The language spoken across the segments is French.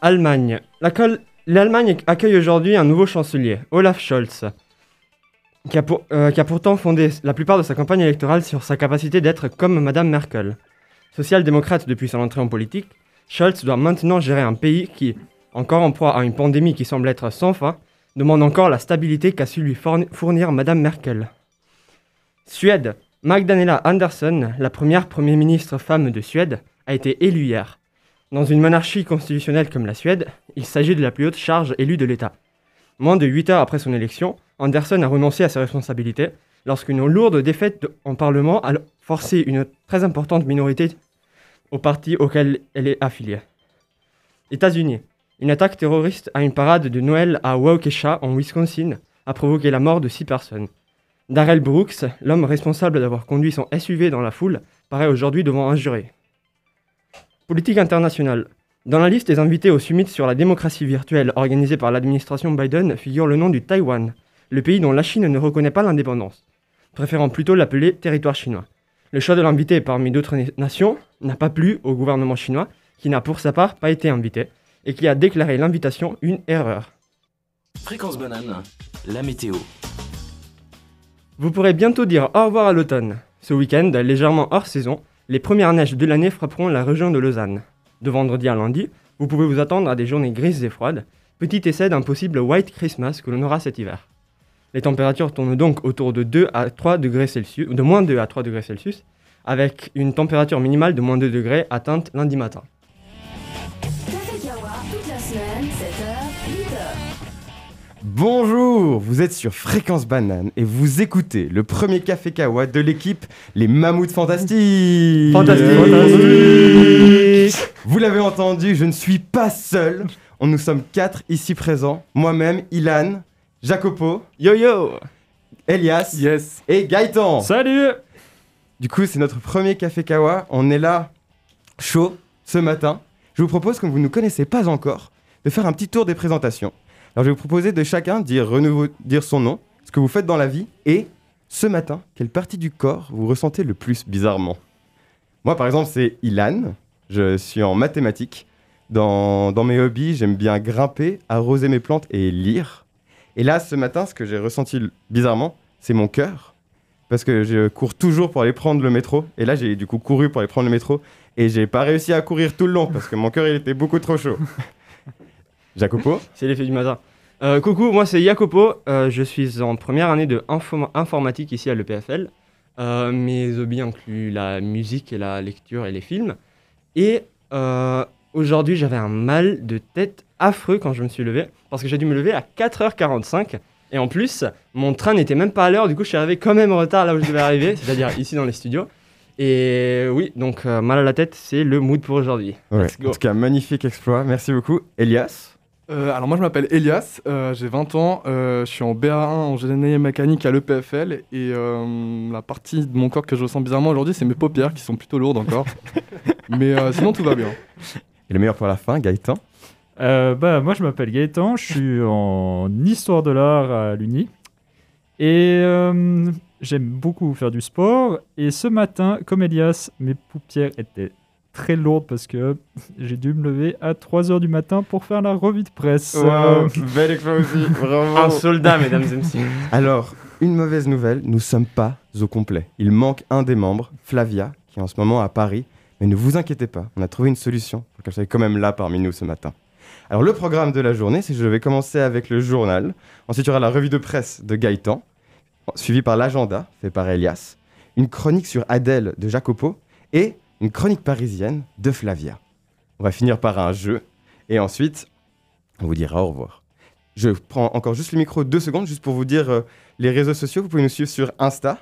Allemagne. L'Allemagne accueille aujourd'hui un nouveau chancelier, Olaf Scholz, qui a, pour- euh, qui a pourtant fondé la plupart de sa campagne électorale sur sa capacité d'être comme Madame Merkel. Social-démocrate depuis son entrée en politique, Scholz doit maintenant gérer un pays qui, encore en proie à une pandémie qui semble être sans fin, demande encore la stabilité qu'a su lui fourni- fournir Madame Merkel. Suède. Magdalena Andersson, la première Premier ministre femme de Suède, a été élue hier. Dans une monarchie constitutionnelle comme la Suède, il s'agit de la plus haute charge élue de l'État. Moins de 8 heures après son élection, Anderson a renoncé à ses responsabilités lorsqu'une lourde défaite en Parlement a forcé une très importante minorité au parti auquel elle est affiliée. États-Unis. Une attaque terroriste à une parade de Noël à Waukesha, en Wisconsin, a provoqué la mort de 6 personnes. Darrell Brooks, l'homme responsable d'avoir conduit son SUV dans la foule, paraît aujourd'hui devant un jury. Politique internationale. Dans la liste des invités au summit sur la démocratie virtuelle organisé par l'administration Biden figure le nom du Taïwan, le pays dont la Chine ne reconnaît pas l'indépendance, préférant plutôt l'appeler territoire chinois. Le choix de l'invité parmi d'autres na- nations n'a pas plu au gouvernement chinois, qui n'a pour sa part pas été invité, et qui a déclaré l'invitation une erreur. Fréquence banane, la météo. Vous pourrez bientôt dire au revoir à l'automne. Ce week-end, légèrement hors saison, les premières neiges de l'année frapperont la région de Lausanne. De vendredi à lundi, vous pouvez vous attendre à des journées grises et froides, petit essai d'un possible White Christmas que l'on aura cet hiver. Les températures tournent donc autour de 2 à 3 degrés Celsius, de moins 2 à 3 degrés Celsius, avec une température minimale de moins 2 degrés atteinte lundi matin. Bonjour, vous êtes sur Fréquence Banane et vous écoutez le premier café kawa de l'équipe Les Mammouths Fantastiques. Fantastique. Vous l'avez entendu, je ne suis pas seul. On nous sommes quatre ici présents. Moi-même, Ilan, Jacopo, Yo yo Elias Yes. et Gaëtan. Salut Du coup, c'est notre premier café kawa. On est là, chaud, ce matin. Je vous propose, comme vous ne nous connaissez pas encore, de faire un petit tour des présentations. Alors, je vais vous proposer de chacun dire, dire son nom, ce que vous faites dans la vie, et ce matin, quelle partie du corps vous ressentez le plus bizarrement. Moi, par exemple, c'est Ilan. Je suis en mathématiques. Dans, dans mes hobbies, j'aime bien grimper, arroser mes plantes et lire. Et là, ce matin, ce que j'ai ressenti bizarrement, c'est mon cœur parce que je cours toujours pour aller prendre le métro. Et là, j'ai du coup couru pour aller prendre le métro. Et j'ai pas réussi à courir tout le long parce que mon cœur, il était beaucoup trop chaud. Jacopo C'est l'effet du matin. Euh, coucou, moi c'est Jacopo, euh, je suis en première année de info- informatique ici à l'EPFL. Euh, mes hobbies incluent la musique et la lecture et les films. Et aujourd'hui j'avais un mal de tête affreux quand je me suis levé, parce que j'ai dû me lever à 4h45. Et en plus, mon train n'était même pas à l'heure, du coup je suis arrivé quand même en retard là où je devais arriver, c'est-à-dire ici dans les studios. Et oui, donc mal à la tête, c'est le mood pour aujourd'hui. Ouais. En tout cas, magnifique exploit. Merci beaucoup. Elias Euh, alors moi je m'appelle Elias, euh, j'ai 20 ans, euh, je suis en BA1 en génie mécanique à l'EPFL et euh, la partie de mon corps que je ressens bizarrement aujourd'hui c'est mes paupières qui sont plutôt lourdes encore. Mais euh, sinon tout va bien. Et le meilleur pour la fin, Gaëtan? Euh, bah, moi, je m'appelle Gaëtan, je suis en histoire de l'art à l'Uni. Et euh, j'aime beaucoup faire du sport. Et ce matin, comme Elias, mes paupières étaient très lourdes parce que j'ai dû me lever à 3h du matin pour faire la revue de presse. Euh, bel exploit aussi. Bravo. Un soldat, mesdames et messieurs. Alors, une mauvaise nouvelle, nous sommes pas au complet. Il manque un des membres, Flavia, qui est en ce moment à Paris. Mais ne vous inquiétez pas, on a trouvé une solution pour qu'elle soit quand même là parmi nous ce matin. Alors, le programme de la journée, c'est que je vais commencer avec le journal. Ensuite, il y aura la revue de presse de Gaëtan, suivi par l'agenda, fait par Elias, une chronique sur Adèle de Jacopo et une chronique parisienne de Flavia. On va finir par un jeu et ensuite, on vous dira au revoir. Je prends encore juste le micro deux secondes, juste pour vous dire euh, les réseaux sociaux. Vous pouvez nous suivre sur Insta.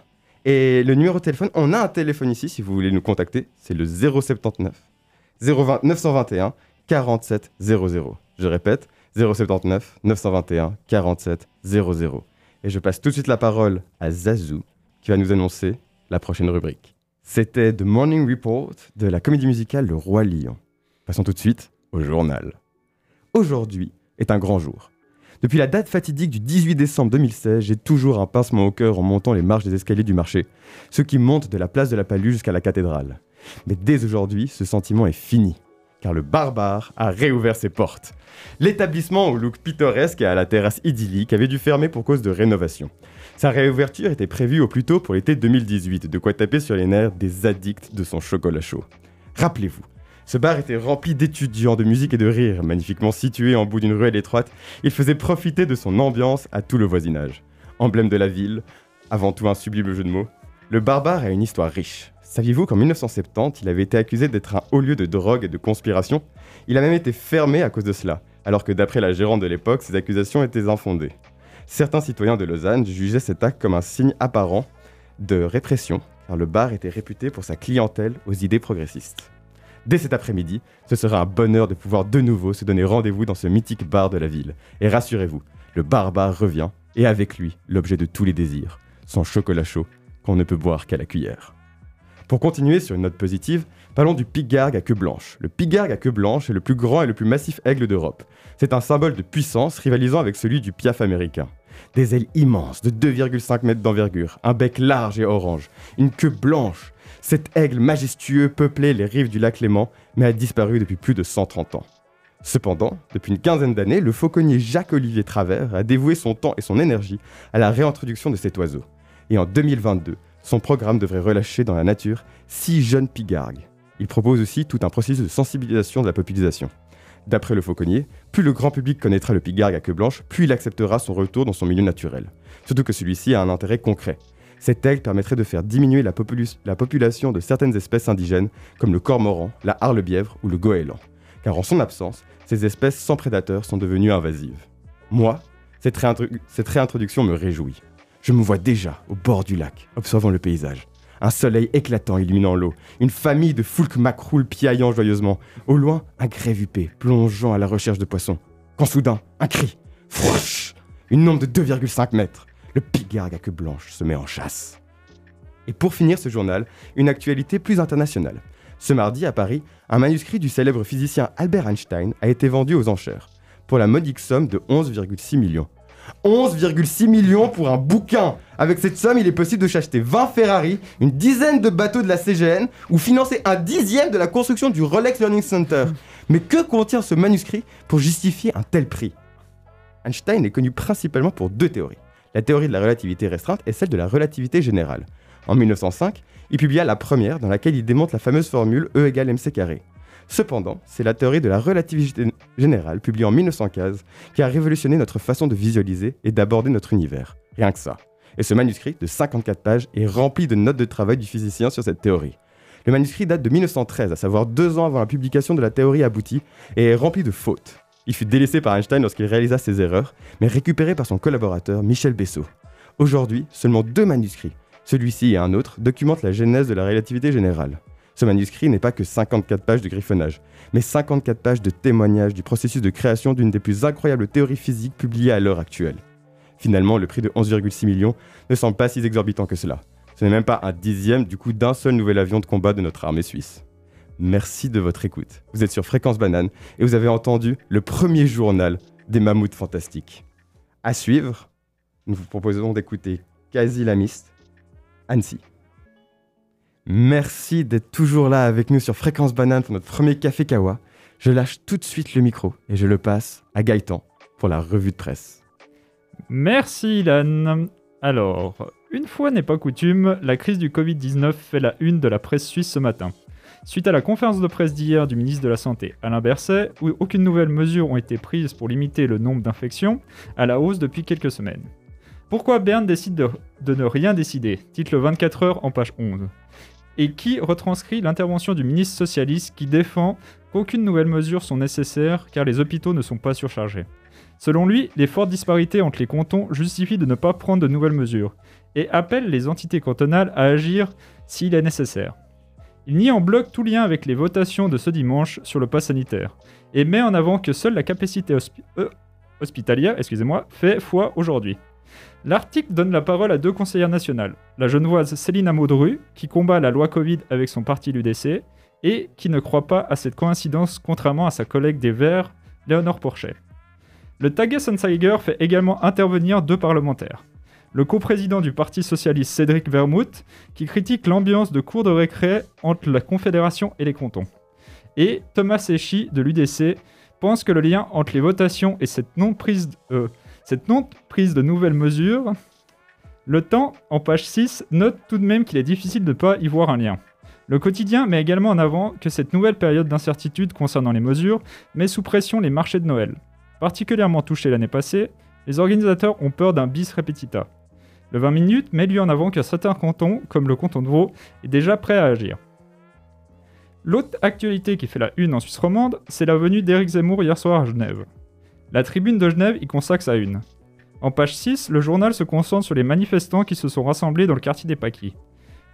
Et le numéro de téléphone, on a un téléphone ici si vous voulez nous contacter. C'est le 079 020 921 47 00. Je répète, 079 921 47 00. Et je passe tout de suite la parole à Zazou qui va nous annoncer la prochaine rubrique. C'était The Morning Report de la comédie musicale Le Roi Lion. Passons tout de suite au journal. Aujourd'hui est un grand jour. Depuis la date fatidique du 18 décembre 2016, j'ai toujours un pincement au cœur en montant les marches des escaliers du marché, ceux qui montent de la place de la Palue jusqu'à la cathédrale. Mais dès aujourd'hui, ce sentiment est fini, car le barbare a réouvert ses portes. L'établissement au look pittoresque et à la terrasse idyllique avait dû fermer pour cause de rénovation. Sa réouverture était prévue au plus tôt pour l'été 2018, de quoi taper sur les nerfs des addicts de son chocolat chaud. Rappelez-vous, ce bar était rempli d'étudiants de musique et de rire, magnifiquement situé en bout d'une ruelle étroite. Il faisait profiter de son ambiance à tout le voisinage. Emblème de la ville, avant tout un sublime jeu de mots, le barbare a une histoire riche. Saviez-vous qu'en 1970, il avait été accusé d'être un haut lieu de drogue et de conspiration? Il a même été fermé à cause de cela, alors que d'après la gérante de l'époque, ces accusations étaient infondées. Certains citoyens de Lausanne jugeaient cet acte comme un signe apparent de répression, car le bar était réputé pour sa clientèle aux idées progressistes. Dès cet après-midi, ce sera un bonheur de pouvoir de nouveau se donner rendez-vous dans ce mythique bar de la ville. Et rassurez-vous, le barbare revient, et avec lui, l'objet de tous les désirs, son chocolat chaud qu'on ne peut boire qu'à la cuillère. Pour continuer sur une note positive, parlons du pigargue à queue blanche. Le pigargue à queue blanche est le plus grand et le plus massif aigle d'Europe. C'est un symbole de puissance rivalisant avec celui du piaf américain. Des ailes immenses de 2,5 mètres d'envergure, un bec large et orange, une queue blanche. Cet aigle majestueux peuplait les rives du lac Léman, mais a disparu depuis plus de 130 ans. Cependant, depuis une quinzaine d'années, le fauconnier Jacques-Olivier Travers a dévoué son temps et son énergie à la réintroduction de cet oiseau. Et en 2022, son programme devrait relâcher dans la nature six jeunes pigargues. Il propose aussi tout un processus de sensibilisation de la population. D'après le fauconnier, plus le grand public connaîtra le pigargue à queue blanche, plus il acceptera son retour dans son milieu naturel. Surtout que celui-ci a un intérêt concret. Cet aigle permettrait de faire diminuer la, population de certaines espèces indigènes, comme le cormoran, la harle-bièvre ou le goéland. Car en son absence, ces espèces sans prédateurs sont devenues invasives. Moi, cette, cette réintroduction me réjouit. Je me vois déjà au bord du lac, observant le paysage. Un soleil éclatant illuminant l'eau, une famille de foulques macroules piaillant joyeusement. Au loin, un grève huppé plongeant à la recherche de poissons. Quand soudain, un cri. Frouch Une ombre de 2,5 mètres. Le pigargue à queue blanche se met en chasse. Et pour finir ce journal, une actualité plus internationale. Ce mardi, à Paris, un manuscrit du célèbre physicien Albert Einstein a été vendu aux enchères, pour la modique somme de 11,6 millions. 11,6 millions pour un bouquin Avec cette somme, il est possible de s'acheter 20 Ferrari, une dizaine de bateaux de la CGN, ou financer un dixième de la construction du Rolex Learning Center. Mais que contient ce manuscrit pour justifier un tel prix? Einstein est connu principalement pour deux théories. La théorie de la relativité restreinte et celle de la relativité générale. En 1905, il publia la première dans laquelle il démontre la fameuse formule E égale mc carré. Cependant, c'est la théorie de la relativité générale, publiée en 1915, qui a révolutionné notre façon de visualiser et d'aborder notre univers. Rien que ça. Et ce manuscrit de 54 pages est rempli de notes de travail du physicien sur cette théorie. Le manuscrit date de 1913, à savoir deux ans avant la publication de la théorie aboutie, et est rempli de fautes. Il fut délaissé par Einstein lorsqu'il réalisa ses erreurs, mais récupéré par son collaborateur Michel Bessot. Aujourd'hui, seulement deux manuscrits, celui-ci et un autre, documentent la genèse de la relativité générale. Ce manuscrit n'est pas que 54 pages de griffonnage, mais 54 pages de témoignages du processus de création d'une des plus incroyables théories physiques publiées à l'heure actuelle. Finalement, le prix de 11,6 millions ne semble pas si exorbitant que cela. Ce n'est même pas un dixième du coût d'un seul nouvel avion de combat de notre armée suisse. Merci de votre écoute. Vous êtes sur Fréquence Banane et vous avez entendu le premier journal des mammouths fantastiques. À suivre, nous vous proposons d'écouter Quasi Lamiste, Annecy. Merci d'être toujours là avec nous sur Fréquence Banane pour notre premier Café Kawa. Je lâche tout de suite le micro et je le passe à Gaëtan pour la revue de presse. Merci Ilan. Alors, une fois n'est pas coutume, la crise du Covid-19 fait la une de la presse suisse ce matin. Suite à la conférence de presse d'hier du ministre de la Santé, Alain Berset, où aucune nouvelle mesure ont été prises pour limiter le nombre d'infections, à la hausse depuis quelques semaines. Pourquoi Berne décide de, ne rien décider? Titre le 24 heures en page 11. Et qui retranscrit l'intervention du ministre socialiste qui défend qu'aucune nouvelle mesure sont nécessaires car les hôpitaux ne sont pas surchargés. Selon lui, les fortes disparités entre les cantons justifient de ne pas prendre de nouvelles mesures et appelle les entités cantonales à agir s'il est nécessaire. Il nie en bloc tout lien avec les votations de ce dimanche sur le pass sanitaire et met en avant que seule la capacité euh, hospitalière fait foi aujourd'hui. L'article donne la parole à deux conseillères nationales, la genevoise Céline Amaudru, qui combat la loi Covid avec son parti l'UDC, et qui ne croit pas à cette coïncidence contrairement à sa collègue des Verts, Léonore Porchet. Le Tagessanzeiger fait également intervenir deux parlementaires. Le coprésident du Parti socialiste Cédric Vermouth, qui critique l'ambiance de cours de récré entre la Confédération et les cantons. Et Thomas Echi de l'UDC pense que le lien entre les votations et cette non-prise euh, cette non-prise de nouvelles mesures, le temps, en page 6, note tout de même qu'il est difficile de ne pas y voir un lien. Le quotidien met également en avant que cette nouvelle période d'incertitude concernant les mesures met sous pression les marchés de Noël. Particulièrement touchés l'année passée, les organisateurs ont peur d'un bis repetita. Le 20 minutes met lui en avant qu'un certain canton, comme le canton de Vaud, est déjà prêt à agir. L'autre actualité qui fait la une en Suisse romande, c'est la venue d'Éric Zemmour hier soir à Genève. La tribune de Genève y consacre sa une. En page 6, le journal se concentre sur les manifestants qui se sont rassemblés dans le quartier des Paquis.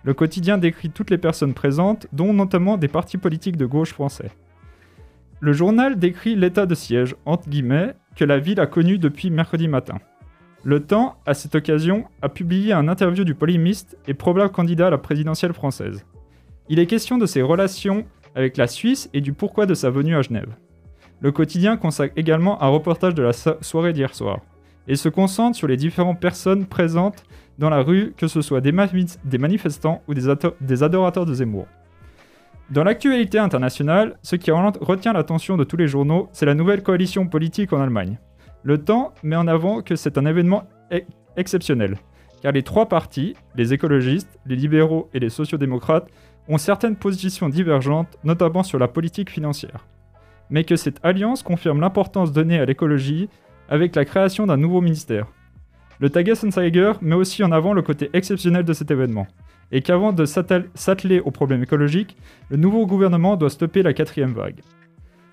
Le quotidien décrit toutes les personnes présentes, dont notamment des partis politiques de gauche français. Le journal décrit l'état de siège, entre guillemets, que la ville a connu depuis mercredi matin. Le Temps, à cette occasion, a publié un interview du polémiste et probable candidat à la présidentielle française. Il est question de ses relations avec la Suisse et du pourquoi de sa venue à Genève. Le quotidien consacre également un reportage de la so- soirée d'hier soir et se concentre sur les différentes personnes présentes dans la rue, que ce soit des, des manifestants ou des, adorateurs de Zemmour. Dans l'actualité internationale, ce qui retient l'attention de tous les journaux, c'est la nouvelle coalition politique en Allemagne. Le temps met en avant que c'est un événement exceptionnel, car les trois partis, les écologistes, les libéraux et les sociodémocrates, ont certaines positions divergentes, notamment sur la politique financière. Mais que cette alliance confirme l'importance donnée à l'écologie avec la création d'un nouveau ministère. Le Tagessanzeiger met aussi en avant le côté exceptionnel de cet événement, et qu'avant de s'attel- s'atteler aux problèmes écologiques, le nouveau gouvernement doit stopper la quatrième vague.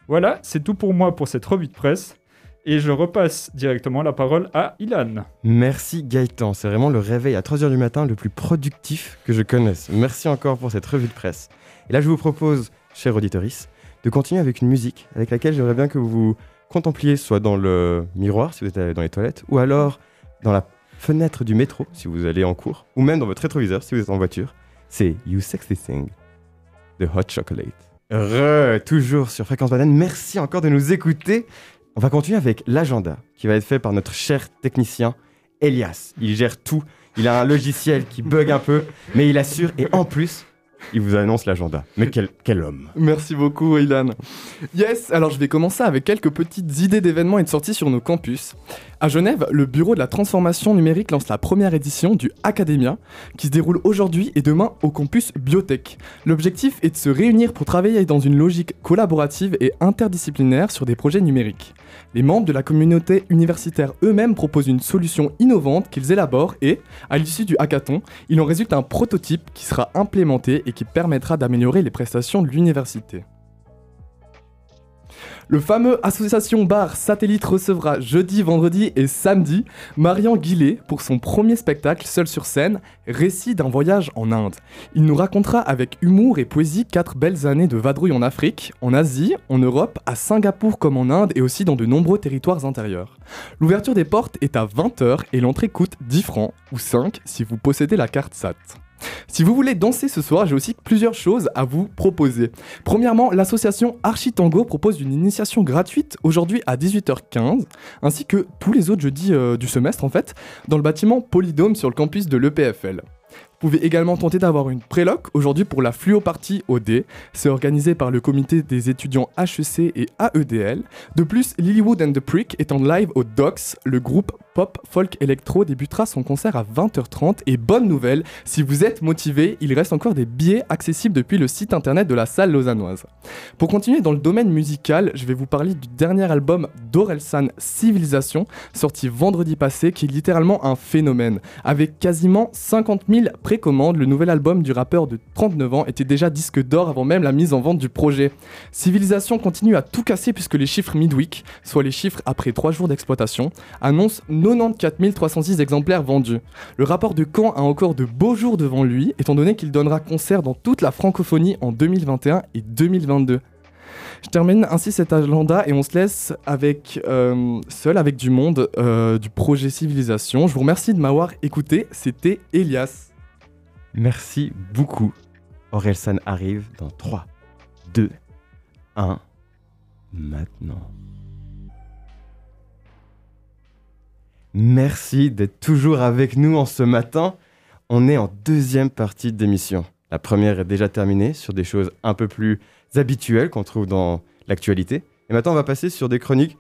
Voilà, c'est tout pour moi pour cette revue de presse, et je repasse directement la parole à Ilan. Merci Gaëtan, c'est vraiment le réveil à 3h du matin le plus productif que je connaisse. Merci encore pour cette revue de presse. Et là je vous propose, chers auditoris, de continuer avec une musique avec laquelle j'aimerais bien que vous contempliez soit dans le miroir si vous êtes dans les toilettes, ou alors dans la fenêtre du métro si vous allez en cours, ou même dans votre rétroviseur si vous êtes en voiture. C'est You Sexy Thing de Hot Chocolate. Re, toujours sur Fréquence Banane. Merci encore de nous écouter. On va continuer avec l'agenda qui va être fait par notre cher technicien Elias. Il gère tout. Il a un logiciel qui bug un peu, mais il assure et en plus, il vous annonce l'agenda. Mais quel, quel homme Merci beaucoup, Ilan. Yes, alors je vais commencer avec quelques petites idées d'événements et de sorties sur nos campus. À Genève, le Bureau de la transformation numérique lance la première édition du Academia, qui se déroule aujourd'hui et demain au campus Biotech. L'objectif est de se réunir pour travailler dans une logique collaborative et interdisciplinaire sur des projets numériques. Les membres de la communauté universitaire eux-mêmes proposent une solution innovante qu'ils élaborent et, à l'issue du hackathon, il en résulte un prototype qui sera implémenté et qui permettra d'améliorer les prestations de l'université. Le fameux association bar satellite recevra jeudi, vendredi et samedi Marian Guillet pour son premier spectacle seul sur scène, Récit d'un voyage en Inde. Il nous racontera avec humour et poésie quatre belles années de vadrouille en Afrique, en Asie, en Europe, à Singapour comme en Inde et aussi dans de nombreux territoires intérieurs. L'ouverture des portes est à 20h et l'entrée coûte 10 francs ou 5 si vous possédez la carte SAT. Si vous voulez danser ce soir, j'ai aussi plusieurs choses à vous proposer. Premièrement, l'association Architango propose une initiation gratuite aujourd'hui à 18h15, ainsi que tous les autres jeudis euh, du semestre en fait, dans le bâtiment Polydôme sur le campus de l'EPFL. Vous pouvez également tenter d'avoir une préloc aujourd'hui pour la fluopartie OD. C'est organisé par le comité des étudiants HEC et AEDL. De plus, Lilywood and the Prick est en live au Docs. Le groupe pop folk électro débutera son concert à 20h30. Et bonne nouvelle, si vous êtes motivé, il reste encore des billets accessibles depuis le site internet de la salle lausannoise. Pour continuer dans le domaine musical, je vais vous parler du dernier album d'Orelsan Civilisation, sorti vendredi passé, qui est littéralement un phénomène. Avec quasiment 50 000 précommandes, le nouvel album du rappeur de 39 ans était déjà disque d'or avant même la mise en vente du projet. Civilisation continue à tout casser puisque les chiffres midweek, soit les chiffres après 3 jours d'exploitation, annoncent 94 306 exemplaires vendus. Le rapport de Caen a encore de beaux jours devant lui, étant donné qu'il donnera concert dans toute la francophonie en 2021 et 2022. Je termine ainsi cet agenda et on se laisse avec euh, seul avec du monde euh, du projet Civilisation. Je vous remercie de m'avoir écouté. C'était Elias. Merci beaucoup. Orelsan arrive dans 3, 2, 1, maintenant. Merci d'être toujours avec nous en ce matin. On est en deuxième partie d'émission. La première est déjà terminée sur des choses un peu plus habituelles qu'on trouve dans l'actualité. Et maintenant, on va passer sur des chroniques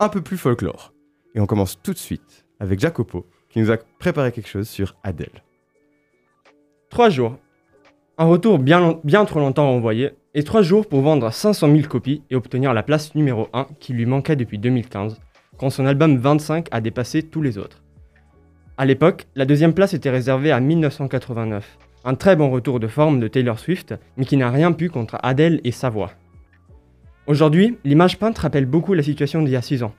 un peu plus folklore. Et on commence tout de suite avec Jacopo, qui nous a préparé quelque chose sur Adèle. Trois jours. Un retour bien, trop longtemps envoyé, et trois jours pour vendre 500 000 copies et obtenir la place numéro 1 qui lui manquait depuis 2015, quand son album 25 a dépassé tous les autres. À l'époque, la deuxième place était réservée à 1989, un très bon retour de forme de Taylor Swift, mais qui n'a rien pu contre Adele et sa voix. Aujourd'hui, l'image peinte rappelle beaucoup la situation d'il y a 6 ans.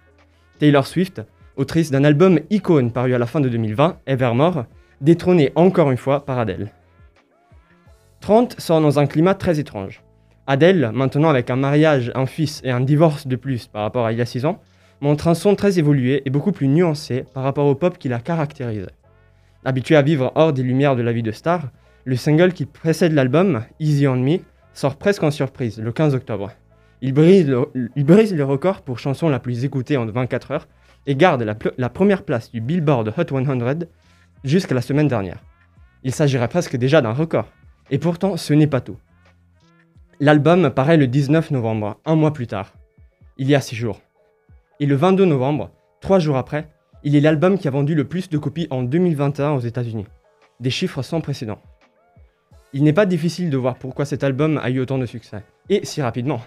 Taylor Swift, autrice d'un album icône paru à la fin de 2020, Evermore, détrônée encore une fois par Adele. 30 sort dans un climat très étrange. Adele, maintenant avec un mariage, un fils et un divorce de plus par rapport à il y a 6 ans, montre un son très évolué et beaucoup plus nuancé par rapport au pop qui la caractérisait. Habitué à vivre hors des lumières de la vie de star, le single qui précède l'album, Easy on Me, sort presque en surprise le 15 octobre. Il brise le, record pour chanson la plus écoutée en 24 heures et garde la, première place du Billboard Hot 100 jusqu'à la semaine dernière. Il s'agirait presque déjà d'un record. Et pourtant, ce n'est pas tout. L'album paraît le 19 novembre, un mois plus tard. Il y a 6 jours. Et le 22 novembre, 3 jours après, il est l'album qui a vendu le plus de copies en 2021 aux États-Unis. Des chiffres sans précédent. Il n'est pas difficile de voir pourquoi cet album a eu autant de succès. Et si rapidement.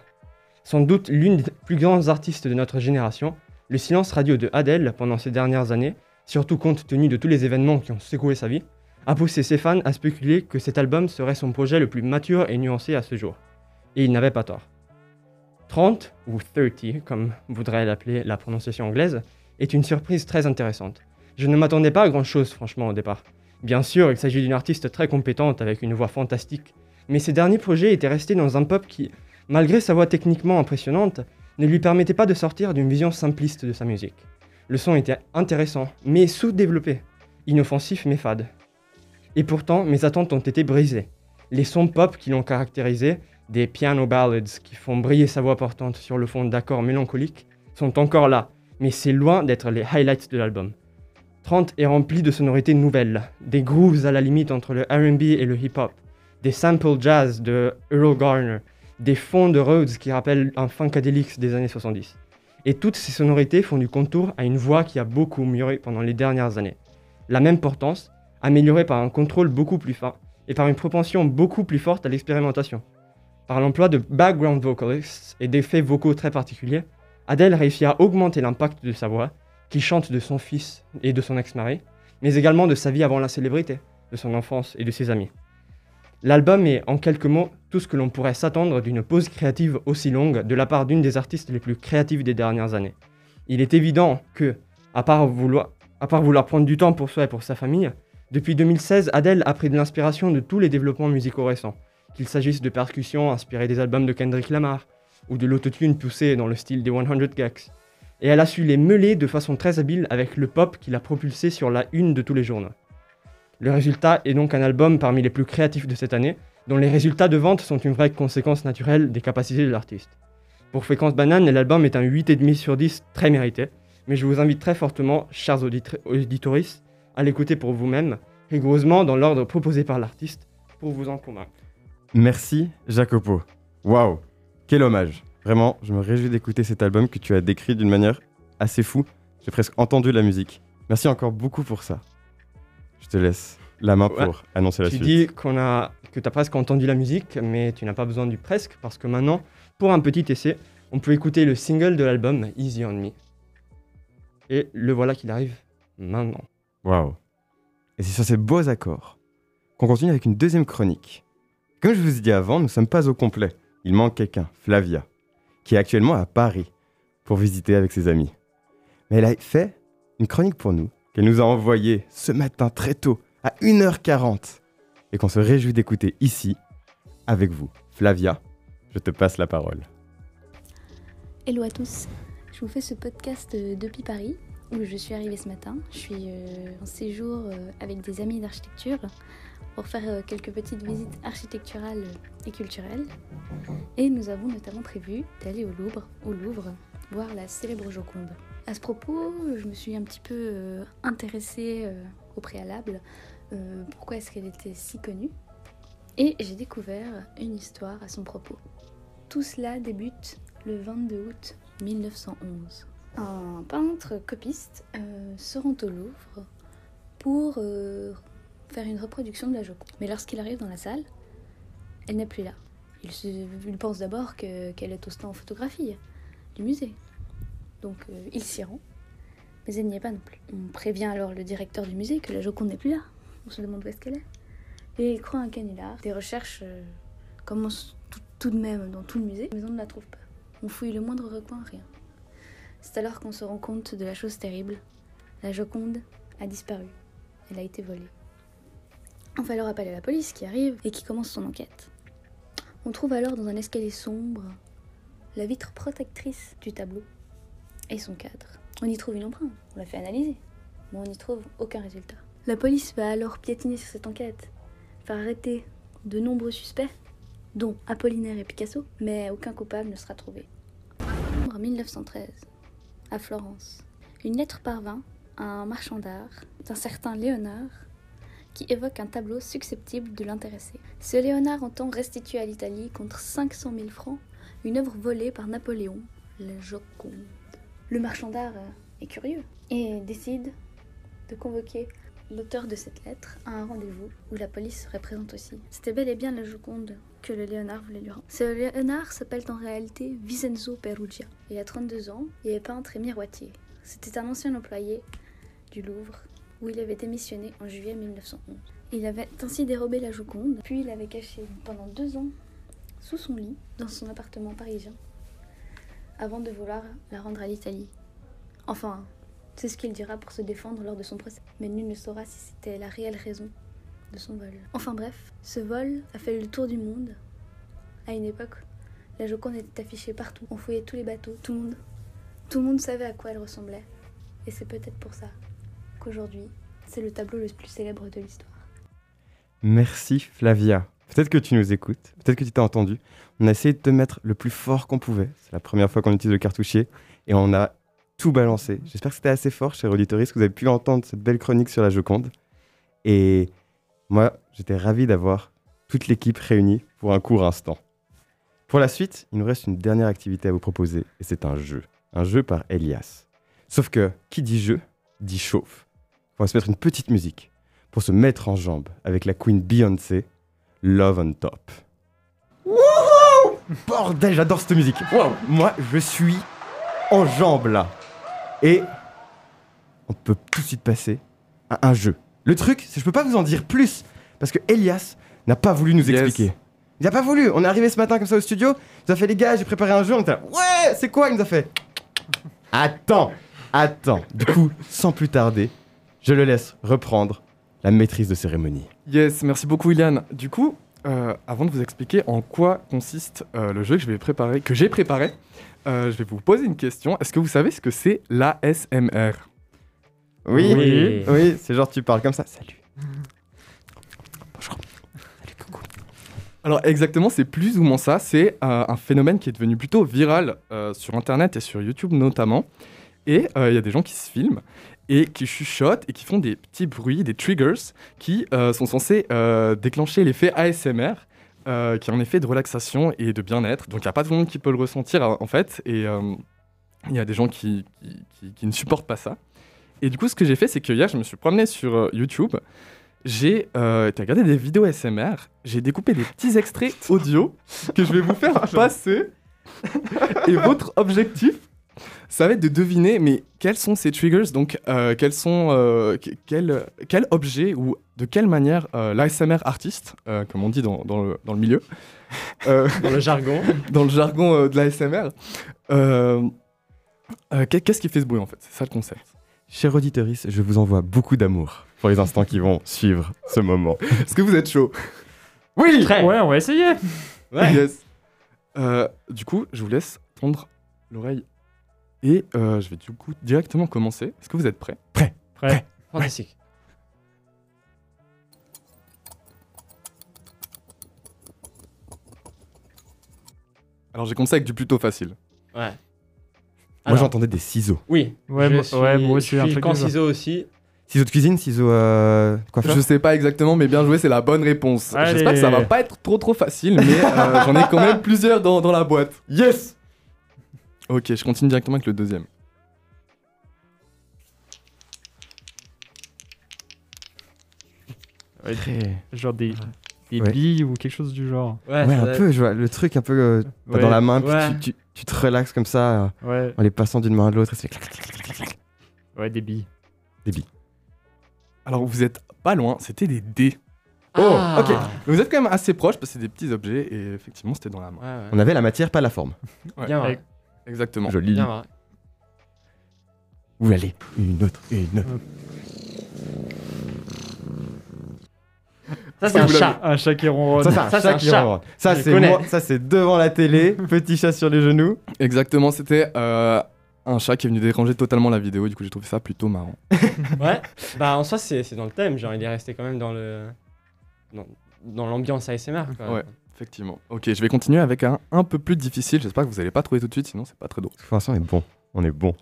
Sans doute l'une des plus grandes artistes de notre génération, le silence radio de Adele pendant ces dernières années, surtout compte tenu de tous les événements qui ont secoué sa vie, a poussé ses fans à spéculer que cet album serait son projet le plus mature et nuancé à ce jour. Et il n'avait pas tort. 30, ou 30, comme voudrait l'appeler la prononciation anglaise, est une surprise très intéressante. Je ne m'attendais pas à grand chose franchement au départ. Bien sûr, il s'agit d'une artiste très compétente avec une voix fantastique, mais ses derniers projets étaient restés dans un pop qui, malgré sa voix techniquement impressionnante, ne lui permettait pas de sortir d'une vision simpliste de sa musique. Le son était intéressant, mais sous-développé, inoffensif mais fade. Et pourtant, mes attentes ont été brisées. Les sons pop qui l'ont caractérisé, des piano ballads qui font briller sa voix portante sur le fond d'accords mélancoliques, sont encore là, mais c'est loin d'être les highlights de l'album. 30 est rempli de sonorités nouvelles, des grooves à la limite entre le RB et le hip-hop, des samples jazz de Earl Garner, des fonds de Rhodes qui rappellent un funkadelic des années 70. Et toutes ces sonorités font du contour à une voix qui a beaucoup mûri pendant les dernières années. La même portance, améliorée par un contrôle beaucoup plus fin et par une propension beaucoup plus forte à l'expérimentation. Par l'emploi de background vocalists et d'effets vocaux très particuliers, Adele réussit à augmenter l'impact de sa voix, qui chante de son fils et de son ex-mari, mais également de sa vie avant la célébrité, de son enfance et de ses amis. L'album est, en quelques mots, tout ce que l'on pourrait s'attendre d'une pause créative aussi longue de la part d'une des artistes les plus créatives des dernières années. Il est évident que, à part vouloir, prendre du temps pour soi et pour sa famille, depuis 2016, Adele a pris de l'inspiration de tous les développements musicaux récents, qu'il s'agisse de percussions inspirées des albums de Kendrick Lamar, ou de l'autotune poussé dans le style des 100 Gags. Et elle a su les mêler de façon très habile avec le pop qui l'a propulsé sur la une de tous les journaux. Le résultat est donc un album parmi les plus créatifs de cette année, dont les résultats de vente sont une vraie conséquence naturelle des capacités de l'artiste. Pour Fréquence Banane, l'album est un 8,5 sur 10 très mérité, mais je vous invite très fortement, chers auditoristes, à l'écouter pour vous-même, rigoureusement dans l'ordre proposé par l'artiste, pour vous en convaincre. Merci Jacopo. Waouh, quel hommage. Vraiment, je me réjouis d'écouter cet album que tu as décrit d'une manière assez fou. J'ai presque entendu la musique. Merci encore beaucoup pour ça. Je te laisse la main Ouais. pour annoncer la tu suite. dis qu'on a, que tu as presque entendu la musique, mais tu n'as pas besoin du presque, parce que maintenant, pour un petit essai, on peut écouter le single de l'album, Easy on Me. Et le voilà qu'il arrive maintenant. Waouh. Et c'est sur ces beaux accords qu'on continue avec une deuxième chronique. Comme je vous ai dit avant, nous ne sommes pas au complet. Il manque quelqu'un, Flavia, qui est actuellement à Paris pour visiter avec ses amis. Mais elle a fait une chronique pour nous qu'elle nous a envoyée ce matin très tôt, à 1h40, et qu'on se réjouit d'écouter ici, avec vous. Flavia, je te passe la parole. Hello à tous, je vous fais ce podcast euh, depuis Paris où je suis arrivée ce matin. Je suis euh, en séjour euh, avec des amis d'architecture pour faire euh, quelques petites visites architecturales et culturelles. Et nous avons notamment prévu d'aller au Louvre, au Louvre voir la célèbre Joconde À ce propos, je me suis un petit peu euh, intéressée euh, au préalable. pourquoi est-ce qu'elle était si connue Et j'ai découvert une histoire à son propos. Tout cela débute le 22 août 1911. Un peintre copiste se rend au Louvre pour euh, faire une reproduction de la Joconde. Mais lorsqu'il arrive dans la salle, elle n'est plus là. Il, se- il pense d'abord que- qu'elle est au stand photographie du musée. Donc euh, il s'y rend, mais elle n'y est pas non plus. On prévient alors le directeur du musée que la Joconde n'est plus là. On se demande où est-ce qu'elle est. Et il croit un canular. Des recherches euh, commencent tout, tout de même dans tout le musée, mais on ne la trouve pas. On fouille le moindre recoin, rien. C'est alors qu'on se rend compte de la chose terrible. La Joconde a disparu. Elle a été volée. On fait alors appel à la police qui arrive et qui commence son enquête. On trouve alors dans un escalier sombre la vitre protectrice du tableau et son cadre. On y trouve une empreinte, on l'a fait analyser, mais on n'y trouve aucun résultat. La police va alors piétiner sur cette enquête, faire arrêter de nombreux suspects, dont Apollinaire et Picasso, mais aucun coupable ne sera trouvé. En 1913, à Florence, une lettre parvint à un marchand d'art d'un certain Léonard qui évoque un tableau susceptible de l'intéresser. Ce Léonard entend restituer à l'Italie contre 500 000 francs une œuvre volée par Napoléon, la Joconde. Le marchand d'art euh, est curieux et décide de convoquer l'auteur de cette lettre à un rendez-vous où la police serait présente aussi. C'était bel et bien la Joconde que le Léonard voulait lui rendre. Ce Léonard s'appelle en réalité Vincenzo Perugia. Il a 32 ans, il est peintre et miroitier. C'était un ancien employé du Louvre où il avait démissionné en juillet 1911. Il avait ainsi dérobé la Joconde, puis il l'avait cachée pendant deux ans sous son lit dans son appartement parisien, avant de vouloir la rendre à l'Italie. Enfin, c'est ce qu'il dira pour se défendre lors de son procès, mais nul ne saura si c'était la réelle raison de son vol. Enfin bref, ce vol a fait le tour du monde. À une époque, la Joconde était affichée partout, on fouillait tous les bateaux, tout le monde, tout le monde savait à quoi elle ressemblait. Et c'est peut-être pour ça qu'aujourd'hui, c'est le tableau le plus célèbre de l'histoire. Merci Flavia. Peut-être que tu nous écoutes, peut-être que tu t'as entendu. On a essayé de te mettre le plus fort qu'on pouvait. C'est la première fois qu'on utilise le cartouchier et on a tout balancé. J'espère que c'était assez fort, chers auditeurs, que vous avez pu entendre cette belle chronique sur la Joconde. Et moi, j'étais ravi d'avoir toute l'équipe réunie pour un court instant. Pour la suite, il nous reste une dernière activité à vous proposer et c'est un jeu. Un jeu par Elias. Sauf que qui dit jeu dit chauffe. On va se mettre une petite musique pour se mettre en jambe avec la queen Beyoncé, Love on Top. Wouhou Bordel, j'adore cette musique. Wow. Moi, je suis en jambe là. Et on peut tout de suite passer à un jeu. Le truc, c'est que je peux pas vous en dire plus parce que Elias n'a pas voulu nous Yes. expliquer. Il n'a pas voulu. On est arrivé ce matin comme ça au studio. Il nous a fait les gars, j'ai préparé un jeu. On était là, ouais, c'est quoi? Il nous a fait. Attends, attends. Du coup, sans plus tarder, je le laisse reprendre la maîtrise de cérémonie. Yes, merci beaucoup Iliane. Du coup, euh, avant de vous expliquer en quoi consiste euh, le jeu que je vais préparer, que j'ai préparé, euh, je vais vous poser une question. Est-ce que vous savez ce que c'est l'ASMR Oui, Oui. oui, c'est genre tu parles comme ça. Salut. Alors exactement, c'est plus ou moins ça. C'est euh, un phénomène qui est devenu plutôt viral euh, sur Internet et sur YouTube notamment. Et euh, il y a des gens qui se filment et qui chuchotent et qui font des petits bruits, des triggers, qui euh, sont censés euh, déclencher l'effet ASMR, euh, qui est un effet de relaxation et de bien-être. Donc il n'y a pas tout le monde qui peut le ressentir en fait. Et il y a des gens qui, qui- qui- qui ne supportent pas ça. Et du coup, ce que j'ai fait, c'est que hier, je me suis promené sur YouTube. J'ai regarder des vidéos ASMR. J'ai découpé des petits extraits audio que je vais vous faire passer. Et votre objectif, ça va être de deviner, mais quels sont ces triggers? Donc, euh, quels sont, euh, que- quel, quel objet ou de quelle manière euh, l'ASMR artiste, euh, comme on dit dans, dans le, dans le milieu, euh, Dans le jargon. dans le jargon euh, de l'ASMR, euh, euh, qu'est- qu'est-ce qui fait ce bruit en fait? C'est ça le concept. Cher auditeurice, je vous envoie beaucoup d'amour pour les instants qui vont suivre ce moment. Est-ce que vous êtes chaud? Oui Très. Ouais, on va essayer. Ouais. Yes. Euh, du coup, je vous laisse tendre l'oreille et euh, je vais du coup directement commencer. Est-ce que vous êtes prêts? Prêt. Fantastique. Alors j'ai commencé avec du plutôt facile. Ouais. Alors, j'entendais des ciseaux. Oui. Ouais, moi- suis, ouais, moi aussi, Je un suis truc quand du genre. ciseaux aussi. Ciseaux de cuisine, ciseaux euh, coiffeur Je sais pas exactement, mais bien joué, c'est la bonne réponse. Allez. J'espère que ça va pas être trop trop facile, mais euh, j'en ai quand même plusieurs dans, dans la boîte. Yes Ok, je continue directement avec le deuxième. Ouais, Très- Genre des, des Ouais. billes ou quelque chose du genre. Ouais, Ouais, un peu, je vois le truc un peu euh, Ouais. dans la main, puis Ouais. tu, tu- tu te relaxes comme ça euh, Ouais, en les passant d'une main à l'autre. et ça fait clac, clac, clac, clac, clac. ouais, des billes. Alors vous êtes pas loin, c'était des dés. Ah. ok. Mais vous êtes quand même assez proche parce que c'est des petits objets et effectivement c'était dans la main. Ouais, ouais. On avait la matière, pas la forme. Ouais, Bien Exactement. Joli. Bien vrai. Où aller Une autre, une autre. Ça, c'est un chat. Un chat qui ronronne. Ça, c'est un Ça, c'est chat un qui chat. ronronne. Ça, c'est moi. Ça, c'est devant la télé. Petit chat sur les genoux. Exactement, c'était euh, un chat qui est venu déranger totalement la vidéo, du coup j'ai trouvé ça plutôt marrant. Ouais. Bah, en soi, c'est c'est dans le thème. Genre, il est resté quand même dans le. Dans, dans l'ambiance ASMR. Quoi. Ouais. Effectivement. Ok, je vais continuer avec un un peu plus difficile, j'espère que vous allez pas trouver tout de suite, sinon c'est pas très drôle. Pour l'instant, on est bon. On est bon.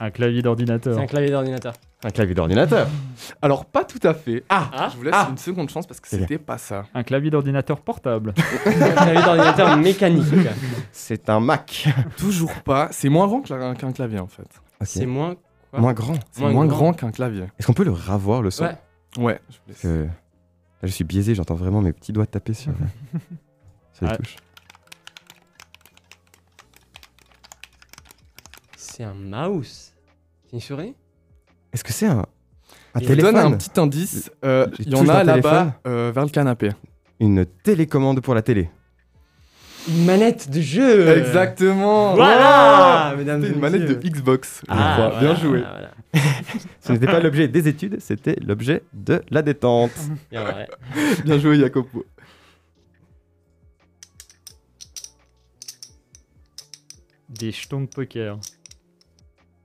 Un clavier d'ordinateur. C'est un clavier d'ordinateur. Un clavier d'ordinateur. Alors pas tout à fait. Ah, Ah, je vous laisse ah. une seconde chance parce que C'est c'était pas ça. Un clavier d'ordinateur portable. Un clavier d'ordinateur mécanique. C'est un Mac. Toujours pas. C'est moins grand que la- qu'un clavier en fait. Ok. C'est moins. quoi? Moins grand. C'est Moins moins, grand. grand, qu'un clavier. Est-ce qu'on peut le ravoir le son? Ouais. Ouais. je là, je suis biaisé. J'entends vraiment mes petits doigts taper sur, sur les Ah. touches. C'est un mouse. C'est une souris? Est-ce que c'est un, un Je vous téléphone? donne un petit indice. euh, Il y en a là-bas euh, vers le canapé. Une télécommande pour la télé. Une manette de jeu Exactement. Voilà Mesdames C'était et une manette de. Xbox, je Ah, crois. voilà, Bien joué. voilà, Ce n'était pas l'objet des études, c'était l'objet de la détente. Bien joué, Jacopo. Des jetons de poker.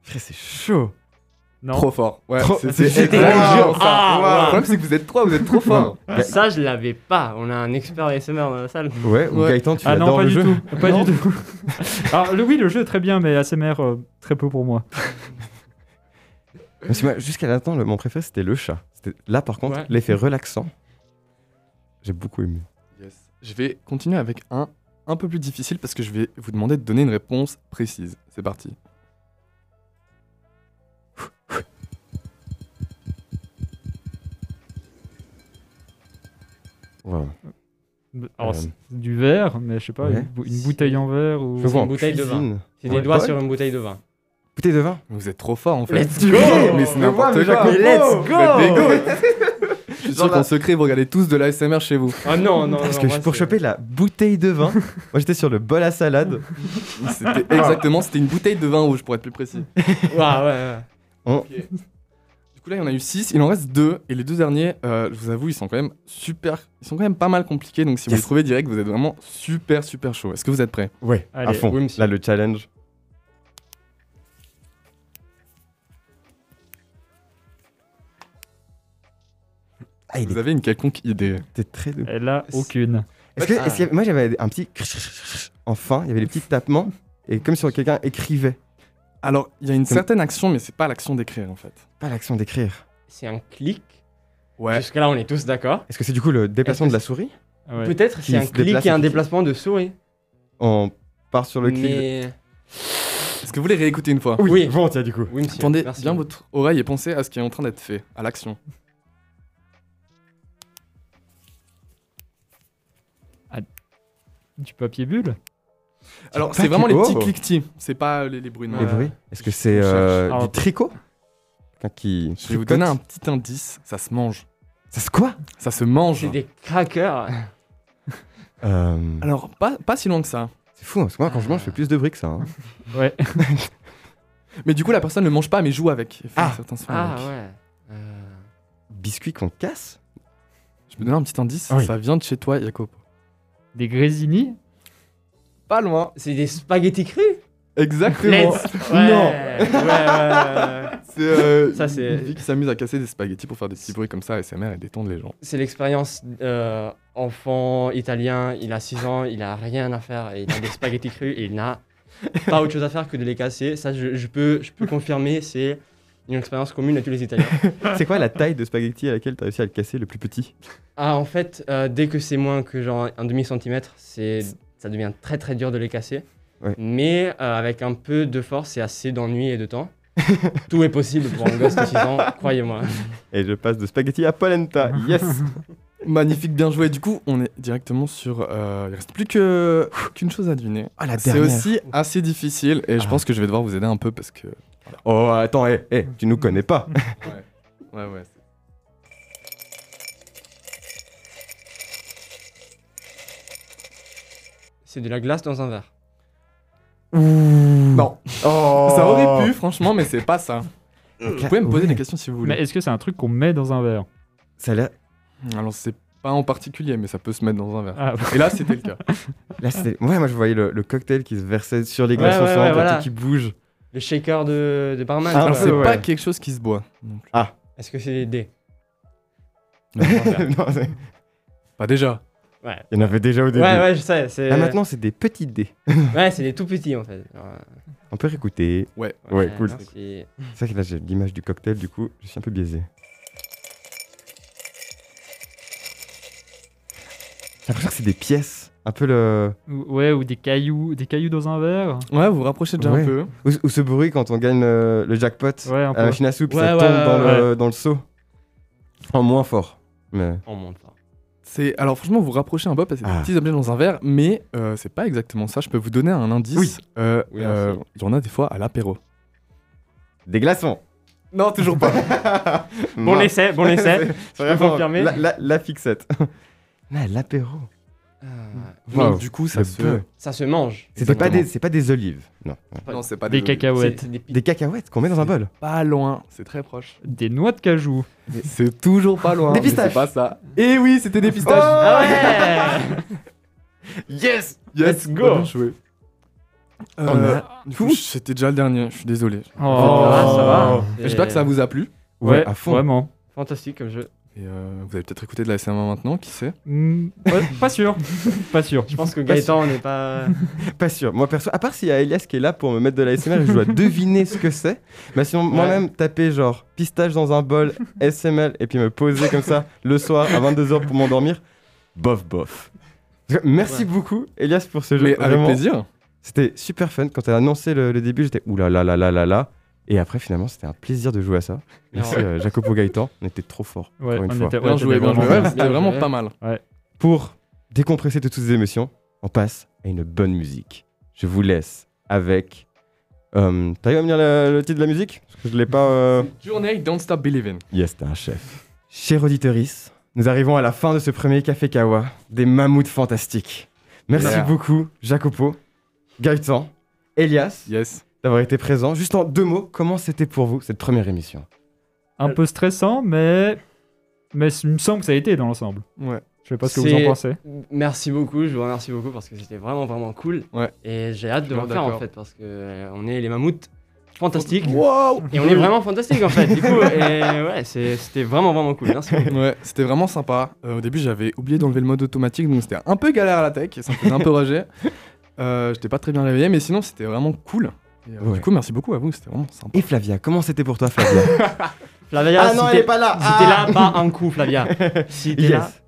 Frère, c'est chaud. Non. Trop fort. Ouais, Trop- c'était le. Ah, Le wow. problème, c'est que vous êtes trois, vous êtes trop forts. Ça, je l'avais pas. On a un expert ASMR dans la salle. Ouais, ou Ouais. Gaëtan, tu Ah non, adores pas le du jeu tout. Pas Non. du tout. Alors, le, oui, le jeu est très bien, mais ASMR, euh, très peu pour moi. Jusqu'à l'instant, le- mon préféré, c'était le chat. C'était- Là, par contre, Ouais. l'effet relaxant, j'ai beaucoup aimé. Yes. Je vais continuer avec un un peu plus difficile parce que je vais vous demander de donner une réponse précise. C'est parti. Wow. Alors, Euh, du verre, mais je sais pas, ouais. une, bou- une bouteille en verre ou. Je une bouteille de vin. C'est Ouais. des doigts Ouais. sur une bouteille de vin. Bouteille de vin Vous êtes trop fort en fait. Let's go Mais c'est n'importe mais quoi. Let's go. Je suis sûr qu'en secret, vous regardez tous de l'ASMR chez vous. Oh non, non, Parce non, que moi, pour choper la bouteille de vin, moi j'étais sur le bol à salade. C'était exactement, c'était une bouteille de vin rouge pour être plus précis. Ouais, ouais, ouais. Du coup là, il y en a eu 6, il en reste 2 et les deux derniers, euh, je vous avoue, ils sont quand même super, ils sont quand même pas mal compliqués. Donc si vous les trouvez direct, vous êtes vraiment super super chaud. Est-ce que vous êtes prêts? Ouais, à Allez, fond. oui, monsieur. Là, le challenge. Ah, Vous avez une quelconque idée était très. Elle a aucune. Est-ce que, Ah. y avait- moi j'avais un petit en fin, il y avait les petits tapements et comme si quelqu'un écrivait. Alors, il y a une certaine action, mais c'est pas l'action d'écrire en fait. Pas l'action d'écrire. C'est un clic. Ouais. Jusque là, on est tous d'accord. Est-ce que c'est du coup le déplacement de la souris Ah ouais. Peut-être c'est un clic et un déplacement de souris. On part sur le clic. Mais Est-ce que vous voulez réécouter une fois Oui, Oui. bon, tiens, du coup. oui, monsieur. Tendez Merci. bien votre oreille et pensez à ce qui est en train d'être fait, à l'action. Du papier bulle? Alors, c'est vraiment les petits Oh. cliquetis, c'est pas les, les bruits de Les bruits. Est-ce que c'est euh, du tricot? Qui. Je vais vous donner un petit indice, ça se mange. Ça se quoi? Ça se mange. C'est des crackers. Euh, Alors, pas, pas si loin que ça. C'est fou, hein, parce que moi quand je mange, je fais plus de bruit que ça. hein. Ouais. Mais du coup, la personne ne mange pas, mais joue avec. et fait Ah. Ah avec. ouais. Euh, Biscuit qu'on casse? Je peux donner un petit indice, Ah oui. ça vient de chez toi, Jacopo. Des grésini? Pas loin. C'est des spaghettis crus Exactement. Ouais, Non. ouais, ouais, ouais. C'est euh, Ça, c'est- une fille qui s'amuse à casser des spaghettis pour faire des petits bruits comme ça, ASMR et détendre les gens. C'est l'expérience euh, enfant italien, il a 6 ans, il a rien à faire, et il a des spaghettis crus et il n'a pas autre chose à faire que de les casser. Ça, je, je peux, je peux confirmer, c'est une expérience commune à tous les Italiens. C'est quoi la taille de spaghetti à laquelle tu as réussi à le casser le plus petit? Ah, en fait, euh, dès que c'est moins que genre un demi-centimètre, c'est, ça devient très très dur de les casser. Ouais. Mais euh, avec un peu de force et assez d'ennui et de temps, tout est possible pour un gosse de 6 ans, croyez-moi. Et je passe de spaghetti à polenta. Yes Magnifique, bien joué. Du coup, on est directement sur. euh, il reste plus que qu'une chose à deviner. Ah, la C'est aussi assez difficile et je Ah. pense que je vais devoir vous aider un peu parce que. Oh, attends, hé, hé, tu nous connais pas. Ouais, ouais. C'est de la glace dans un verre. Non, Oh. ça aurait pu, franchement, mais c'est pas ça. Vous pouvez me poser Ouais. des questions si vous voulez. Mais est-ce que c'est un truc qu'on met dans un verre? Ça a l'air- Alors, c'est pas en particulier, mais ça peut se mettre dans un verre. Ah, Et là, c'était le cas. Là, c'était. Ouais, moi je voyais le, le cocktail qui se versait sur les ouais, ouais, voilà. qui bouge. Le shaker de, de barman. Ah, Alors, c'est ouais. pas quelque chose qui se boit. plus. Est-ce que c'est des dés? Non, Non, c'est- pas déjà. Ouais. Il y en avait déjà au début. Ouais, ouais, je sais. C'est... Là maintenant, c'est des petits dés. Ouais, c'est des tout petits en fait. Alors, On peut réécouter. Ouais. Ouais, cool. merci. C'est vrai que là, j'ai l'image du cocktail, du coup, je suis un peu biaisé. J'ai l'impression que c'est des pièces. Un peu le. Ou- Ouais, ou des cailloux, des cailloux dans un verre. Ouais, vous vous rapprochez déjà Ouais. un peu. Ou, ou ce bruit quand on gagne le, le jackpot Ouais, un à peu. la machine à soupe, Ouais, ça ouais, tombe ouais, dans, ouais. Le, dans le seau. En moins fort. Mais. On monte pas. C'est alors franchement vous vous rapprochez un peu parce que c'est Ah. des petits objets dans un verre, mais euh, c'est pas exactement ça. Je peux vous donner un indice. Oui. Euh, Oui, euh, il y en a des fois à l'apéro. Des glaçons Non, toujours pas. Bon essai, bon essai. C'est Je peux confirmer. La, la, la fixette. Ah, l'apéro. Mais Wow. du coup, ça se. peu. ça se mange. C'était pas des, c'est pas des olives. Non. Non, c'est pas Des cacahuètes. C'est des Des cacahuètes qu'on met dans un bol. Pas loin, c'est très proche. Des noix de cajou. C'est toujours pas loin. Des pistaches. C'est pas ça. Et oui, c'était des pistaches. Ah ouais yes, Let's go. Euh, a du coup, c'était déjà le dernier. Je suis désolé. Oh, Ah, ça va. J'espère que ça vous a plu. Ouais, à fond. vraiment. Fantastique comme jeu. Et euh, vous allez peut-être écouter de la SMA maintenant, qui sait? Ouais, pas sûr. pas sûr. Je pense que Gaëtan n'est pas. Pas sûr. Moi perso, à part s'il y a Elias qui est là pour me mettre de la SMR et je dois deviner ce que c'est. Mais sinon, moi-même, taper genre pistache dans un bol, SML et puis me poser comme ça le soir à 22h pour m'endormir, bof bof. Merci Ouais. beaucoup, Elias, pour ce jeu. Mais avec Vraiment, plaisir. C'était super fun. Quand tu as annoncé le, le début, j'étais oulala là là là là. Et après, finalement, c'était un plaisir de jouer à ça. Merci, euh, Jacopo Gaëtan. On était trop forts. Ouais, une on fois. était, Bien joué, c'était bien joué. Ouais, C'était vraiment pas mal. Pour décompresser de toutes ces émotions, on passe à une bonne musique. Je vous laisse avec. Euh, T'arrives à me dire le, le titre de la musique? Parce que je l'ai pas. euh, Journée, Don't Stop Believing. Yes, t'es un chef. Chers auditeuris, nous arrivons à la fin de ce premier Café Kawa, des mammouths fantastiques. Merci Yeah. beaucoup, Jacopo, Gaëtan, Elias, Yes. D'avoir été présents. Juste en deux mots, comment c'était pour vous cette première émission? Un peu stressant, mais. Mais il me semble que ça a été dans l'ensemble. Ouais. Je sais pas ce que vous en pensez. Merci beaucoup, je vous remercie beaucoup parce que c'était vraiment vraiment cool. Ouais. Et j'ai hâte de le refaire en fait parce que euh, on est les mammouths fantastiques. Wow Et on est vraiment fantastiques en fait. Du coup, et ouais, c'était vraiment vraiment cool. Merci. Ouais, c'était vraiment sympa. Euh, au début, j'avais oublié d'enlever le mode automatique, donc c'était un peu galère à la tech, ça me faisait un peu rejet. Euh, J'étais pas très bien réveillé, mais sinon, c'était vraiment cool. Et, euh, Ouais. Du coup, merci beaucoup à vous, c'était vraiment sympa. Et Flavia, comment c'était pour toi, Flavia Flavia, Ah si non, elle est pas là Si t'es là, pas un coup, Flavia. Si t'es là. Yes.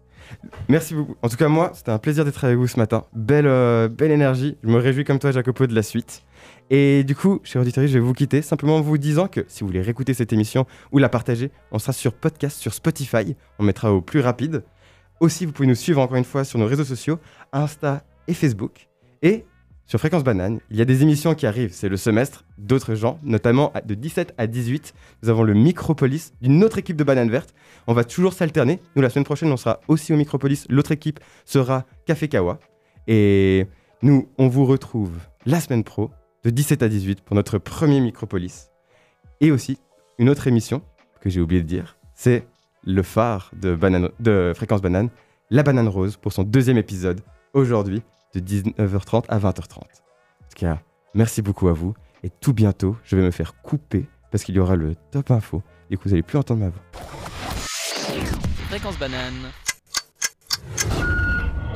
Merci beaucoup. En tout cas, moi, c'était un plaisir d'être avec vous ce matin. Belle, euh, belle énergie. Je me réjouis comme toi, Jacopo, de la suite. Et du coup, chers auditeurs, je vais vous quitter simplement en vous disant que si vous voulez réécouter cette émission ou la partager, on sera sur podcast, sur Spotify. On mettra au plus rapide. Aussi, vous pouvez nous suivre encore une fois sur nos réseaux sociaux, Insta et Facebook. Et sur Fréquence Banane, il y a des émissions qui arrivent. C'est le semestre d'autres gens, notamment de 17 à 18. Nous avons le Micropolis d'une autre équipe de Banane Verte. On va toujours s'alterner. Nous, la semaine prochaine, on sera aussi au Micropolis. L'autre équipe sera Café Kawa. Et nous, on vous retrouve la semaine pro, de 17 à 18, pour notre premier Micropolis. Et aussi, une autre émission que j'ai oublié de dire, c'est le phare de, de Fréquence Banane, La Banane Rose, pour son deuxième épisode, aujourd'hui, de 19h30 à 20h30. En tout cas, merci beaucoup à vous. Et tout bientôt, je vais me faire couper parce qu'il y aura le top info et que vous n'allez plus entendre ma voix. Fréquence banane.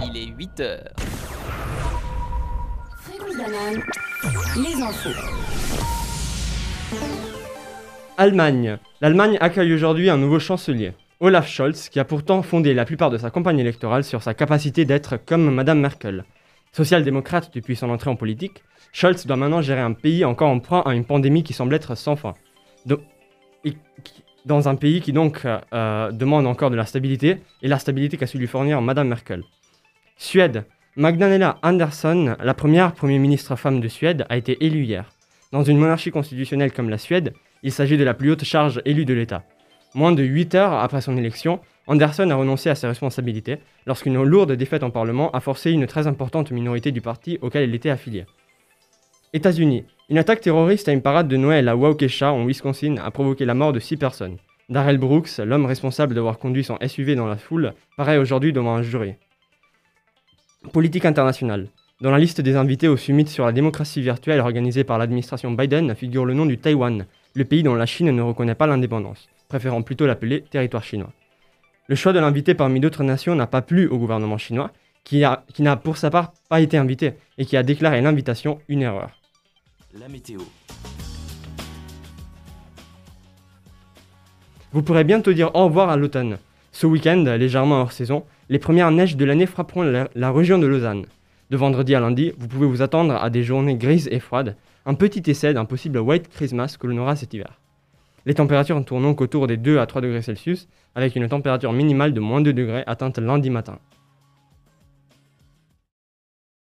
Il est 8 heures. Fréquence banane, les infos. Allemagne. L'Allemagne accueille aujourd'hui un nouveau chancelier, Olaf Scholz, qui a pourtant fondé la plupart de sa campagne électorale sur sa capacité d'être comme Madame Merkel. Social-démocrate depuis son entrée en politique, Scholz doit maintenant gérer un pays encore en proie à une pandémie qui semble être sans fin. Do- et qui- dans un pays qui donc euh, euh, demande encore de la stabilité, et la stabilité qu'a su lui fournir Madame Merkel. Suède. Magdalena Andersson, la première Premier ministre femme de Suède, a été élue hier. Dans une monarchie constitutionnelle comme la Suède, il s'agit de la plus haute charge élue de l'État. Moins de 8 heures après son élection, Anderson a renoncé à ses responsabilités lorsqu'une lourde défaite en Parlement a forcé une très importante minorité du parti auquel elle était affiliée. États-Unis. Une attaque terroriste à une parade de Noël à Waukesha, en Wisconsin, a provoqué la mort de 6 personnes. Darrell Brooks, l'homme responsable d'avoir conduit son SUV dans la foule, paraît aujourd'hui devant un jury. Politique internationale. Dans la liste des invités au summit sur la démocratie virtuelle organisé par l'administration Biden figure le nom du Taïwan, le pays dont la Chine ne reconnaît pas l'indépendance, préférant plutôt l'appeler territoire chinois. Le choix de l'invité parmi d'autres nations n'a pas plu au gouvernement chinois, qui a- qui n'a pour sa part pas été invité et qui a déclaré l'invitation une erreur. La météo. Vous pourrez bientôt dire au revoir à l'automne. Ce week-end, légèrement hors saison, les premières neiges de l'année frapperont la, la région de Lausanne. De vendredi à lundi, vous pouvez vous attendre à des journées grises et froides, un petit essai d'un possible White Christmas que l'on aura cet hiver. Les températures ne tournent donc autour des 2 à 3 degrés Celsius, avec une température minimale de moins 2 degrés atteinte lundi matin.